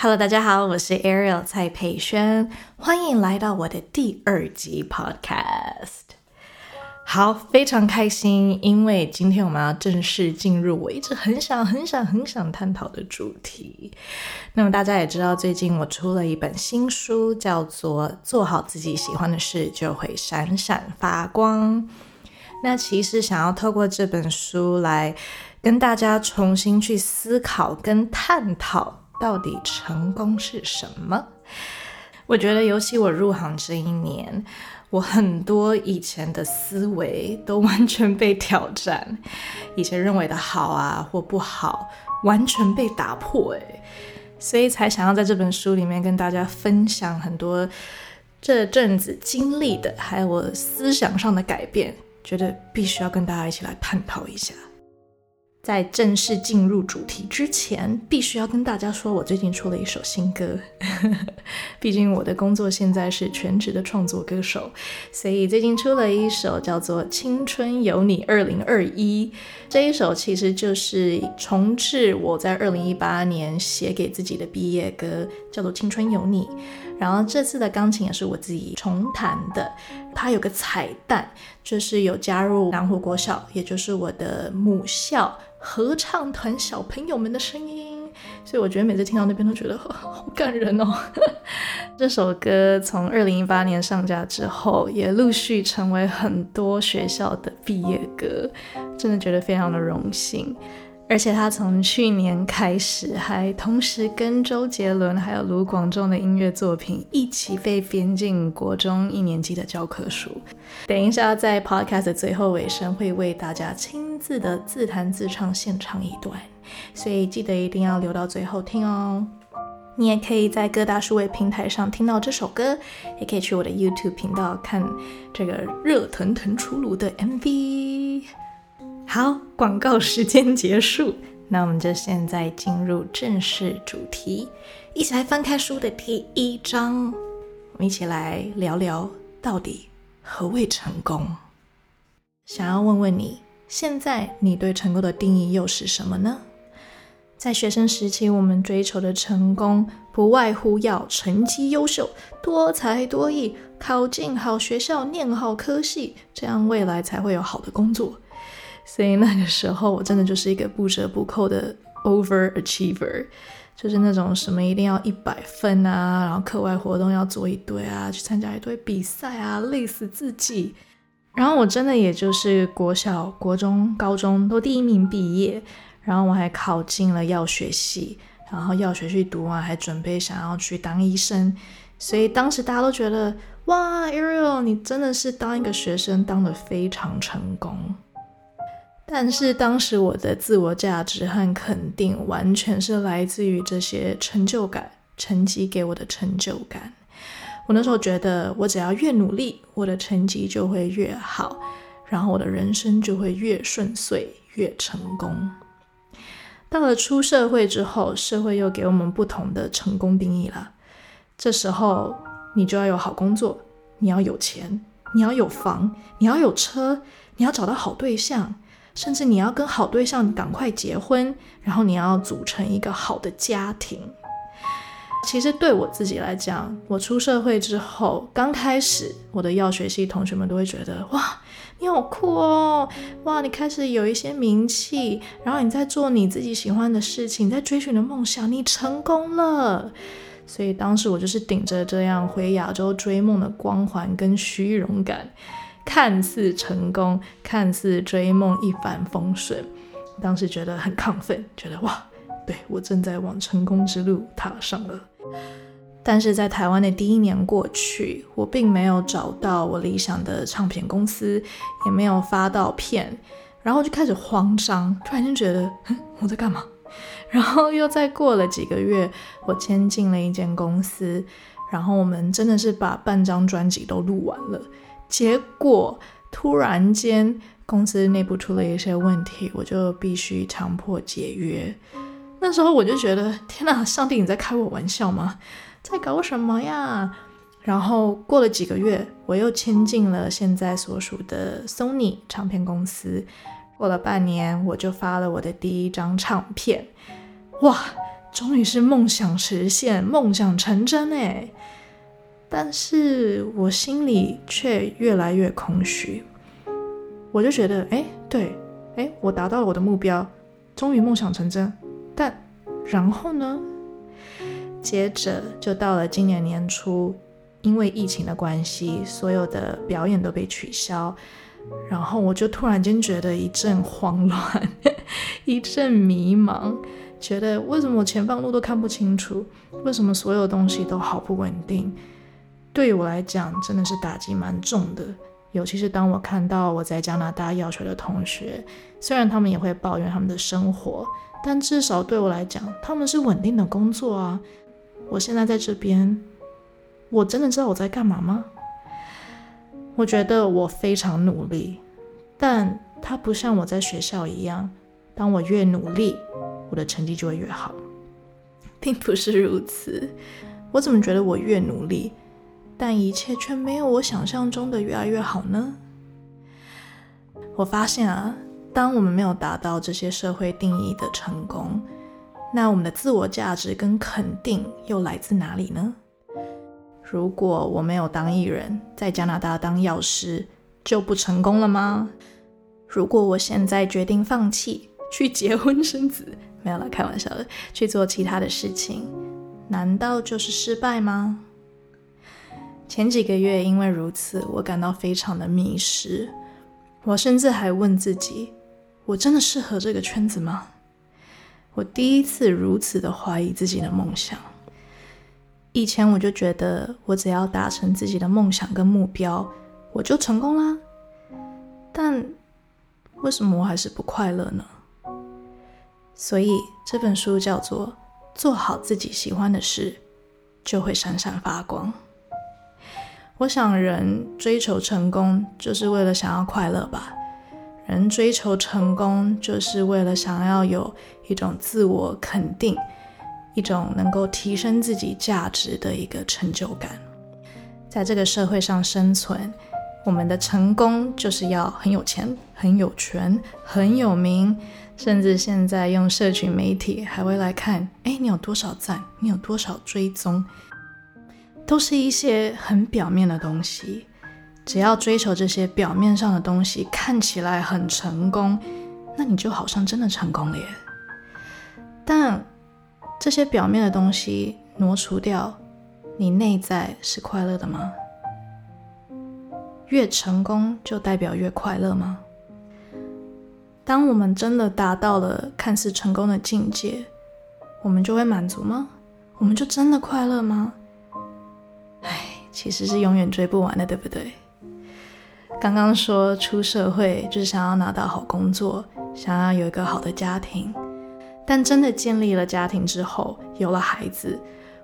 Hello，大家好，我是 Ariel 蔡佩轩，欢迎来到我的第二集 Podcast。好，非常开心，因为今天我们要正式进入我一直很想、很想、很想探讨的主题。那么大家也知道，最近我出了一本新书，叫做《做好自己喜欢的事，就会闪闪发光》。那其实想要透过这本书来跟大家重新去思考跟探讨。到底成功是什么？我觉得，尤其我入行这一年，我很多以前的思维都完全被挑战，以前认为的好啊或不好，完全被打破。诶，所以才想要在这本书里面跟大家分享很多这阵子经历的，还有我思想上的改变，觉得必须要跟大家一起来探讨一下。在正式进入主题之前，必须要跟大家说，我最近出了一首新歌。毕竟我的工作现在是全职的创作歌手，所以最近出了一首叫做《青春有你二零二一》。这一首其实就是重置我在二零一八年写给自己的毕业歌，叫做《青春有你》。然后这次的钢琴也是我自己重弹的。它有个彩蛋，就是有加入南湖国小，也就是我的母校。合唱团小朋友们的声音，所以我觉得每次听到那边都觉得好感人哦。这首歌从二零一八年上架之后，也陆续成为很多学校的毕业歌，真的觉得非常的荣幸。而且他从去年开始，还同时跟周杰伦还有卢广仲的音乐作品一起被编进国中一年级的教科书。等一下在 podcast 最后尾声，会为大家亲自的自弹自唱献唱一段，所以记得一定要留到最后听哦。你也可以在各大数位平台上听到这首歌，也可以去我的 YouTube 频道看这个热腾腾出炉的 MV。好，广告时间结束，那我们就现在进入正式主题，一起来翻开书的第一章，我们一起来聊聊到底何谓成功。想要问问你，现在你对成功的定义又是什么呢？在学生时期，我们追求的成功不外乎要成绩优秀、多才多艺、考进好学校、念好科系，这样未来才会有好的工作。所以那个时候，我真的就是一个不折不扣的 over achiever，就是那种什么一定要一百分啊，然后课外活动要做一堆啊，去参加一堆比赛啊，累死自己。然后我真的也就是国小、国中、高中都第一名毕业，然后我还考进了药学系，然后药学系读完还准备想要去当医生。所以当时大家都觉得，哇，Ariel，你真的是当一个学生当的非常成功。但是当时我的自我价值和肯定完全是来自于这些成就感、成绩给我的成就感。我那时候觉得，我只要越努力，我的成绩就会越好，然后我的人生就会越顺遂、越成功。到了出社会之后，社会又给我们不同的成功定义了。这时候，你就要有好工作，你要有钱，你要有房，你要有车，你要找到好对象。甚至你要跟好对象赶快结婚，然后你要组成一个好的家庭。其实对我自己来讲，我出社会之后，刚开始我的药学系同学们都会觉得，哇，你好酷哦，哇，你开始有一些名气，然后你在做你自己喜欢的事情，在追寻的梦想，你成功了。所以当时我就是顶着这样回亚洲追梦的光环跟虚荣感。看似成功，看似追梦一帆风顺，当时觉得很亢奋，觉得哇，对我正在往成功之路踏上了。但是在台湾的第一年过去，我并没有找到我理想的唱片公司，也没有发到片，然后就开始慌张，突然间觉得我在干嘛？然后又再过了几个月，我签进了一间公司，然后我们真的是把半张专辑都录完了。结果突然间，公司内部出了一些问题，我就必须强迫解约。那时候我就觉得，天哪，上帝你在开我玩笑吗？在搞什么呀？然后过了几个月，我又签进了现在所属的 Sony 唱片公司。过了半年，我就发了我的第一张唱片。哇！终于是梦想实现，梦想成真哎！但是我心里却越来越空虚。我就觉得，哎，对，哎，我达到了我的目标，终于梦想成真。但然后呢？接着就到了今年年初，因为疫情的关系，所有的表演都被取消。然后我就突然间觉得一阵慌乱，一阵迷茫，觉得为什么我前方路都看不清楚？为什么所有东西都好不稳定？对我来讲，真的是打击蛮重的。尤其是当我看到我在加拿大要学的同学，虽然他们也会抱怨他们的生活，但至少对我来讲，他们是稳定的工作啊。我现在在这边，我真的知道我在干嘛吗？我觉得我非常努力，但它不像我在学校一样，当我越努力，我的成绩就会越好，并不是如此。我怎么觉得我越努力，但一切却没有我想象中的越来越好呢？我发现啊，当我们没有达到这些社会定义的成功，那我们的自我价值跟肯定又来自哪里呢？如果我没有当艺人，在加拿大当药师，就不成功了吗？如果我现在决定放弃，去结婚生子，没有了，开玩笑的，去做其他的事情，难道就是失败吗？前几个月因为如此，我感到非常的迷失。我甚至还问自己：我真的适合这个圈子吗？我第一次如此的怀疑自己的梦想。以前我就觉得，我只要达成自己的梦想跟目标，我就成功啦。但为什么我还是不快乐呢？所以这本书叫做《做好自己喜欢的事，就会闪闪发光》。我想，人追求成功就是为了想要快乐吧？人追求成功就是为了想要有一种自我肯定。一种能够提升自己价值的一个成就感，在这个社会上生存，我们的成功就是要很有钱、很有权、很有名，甚至现在用社群媒体还会来看，哎，你有多少赞，你有多少追踪，都是一些很表面的东西。只要追求这些表面上的东西，看起来很成功，那你就好像真的成功了耶。但这些表面的东西挪除掉，你内在是快乐的吗？越成功就代表越快乐吗？当我们真的达到了看似成功的境界，我们就会满足吗？我们就真的快乐吗？唉，其实是永远追不完的，对不对？刚刚说出社会就是想要拿到好工作，想要有一个好的家庭。但真的建立了家庭之后，有了孩子，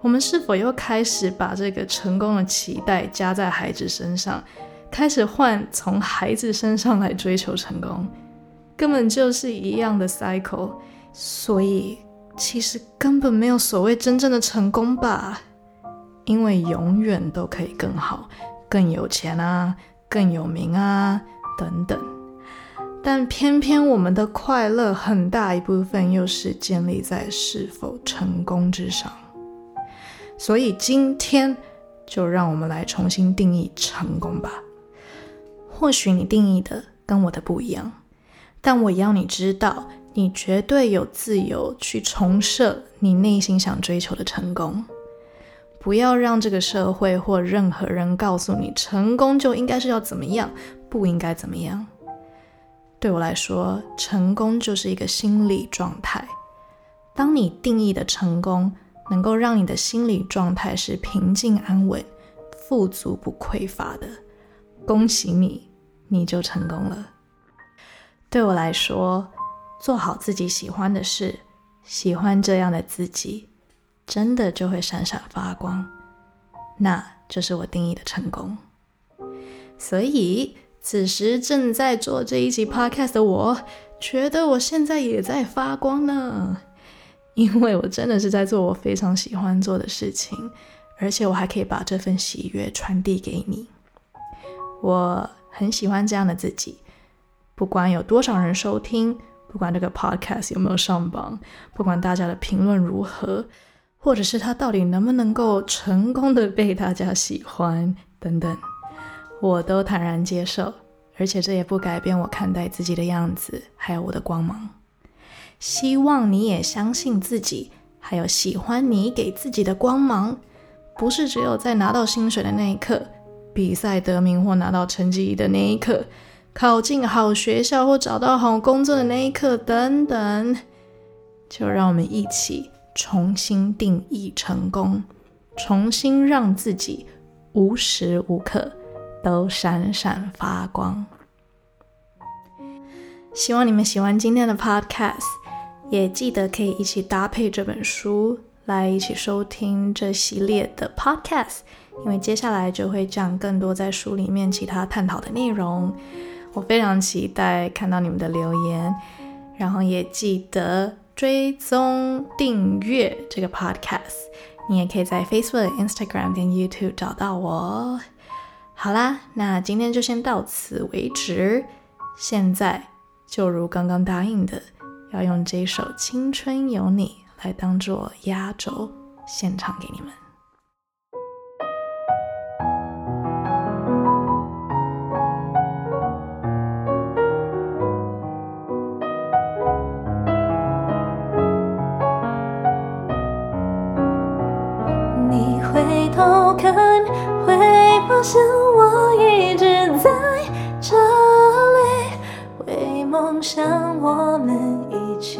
我们是否又开始把这个成功的期待加在孩子身上，开始换从孩子身上来追求成功，根本就是一样的 cycle。所以其实根本没有所谓真正的成功吧，因为永远都可以更好，更有钱啊，更有名啊，等等。但偏偏我们的快乐很大一部分又是建立在是否成功之上，所以今天就让我们来重新定义成功吧。或许你定义的跟我的不一样，但我要你知道，你绝对有自由去重设你内心想追求的成功。不要让这个社会或任何人告诉你，成功就应该是要怎么样，不应该怎么样。对我来说，成功就是一个心理状态。当你定义的成功能够让你的心理状态是平静安稳、富足不匮乏的，恭喜你，你就成功了。对我来说，做好自己喜欢的事，喜欢这样的自己，真的就会闪闪发光。那就是我定义的成功。所以。此时正在做这一集 podcast 的我，觉得我现在也在发光呢，因为我真的是在做我非常喜欢做的事情，而且我还可以把这份喜悦传递给你。我很喜欢这样的自己，不管有多少人收听，不管这个 podcast 有没有上榜，不管大家的评论如何，或者是他到底能不能够成功的被大家喜欢等等，我都坦然接受，而且这也不改变我看待自己的样子，还有我的光芒。希望你也相信自己，还有喜欢你给自己的光芒，不是只有在拿到薪水的那一刻，比赛得名或拿到成绩的那一刻，考进好学校或找到好工作的那一刻等等。就让我们一起重新定义成功，重新让自己无时无刻都闪闪发光。希望你们喜欢今天的 podcast。也记得可以一起搭配这本书来一起收听这系列的 podcast，因为接下来就会讲更多在书里面其他探讨的内容。我非常期待看到你们的留言，然后也记得追踪订阅这个 podcast。你也可以在 Facebook、Instagram 跟 YouTube 找到我。好啦，那今天就先到此为止。现在就如刚刚答应的。要用这首《青春有你》来当做压轴，现场给你们。梦想我们。一起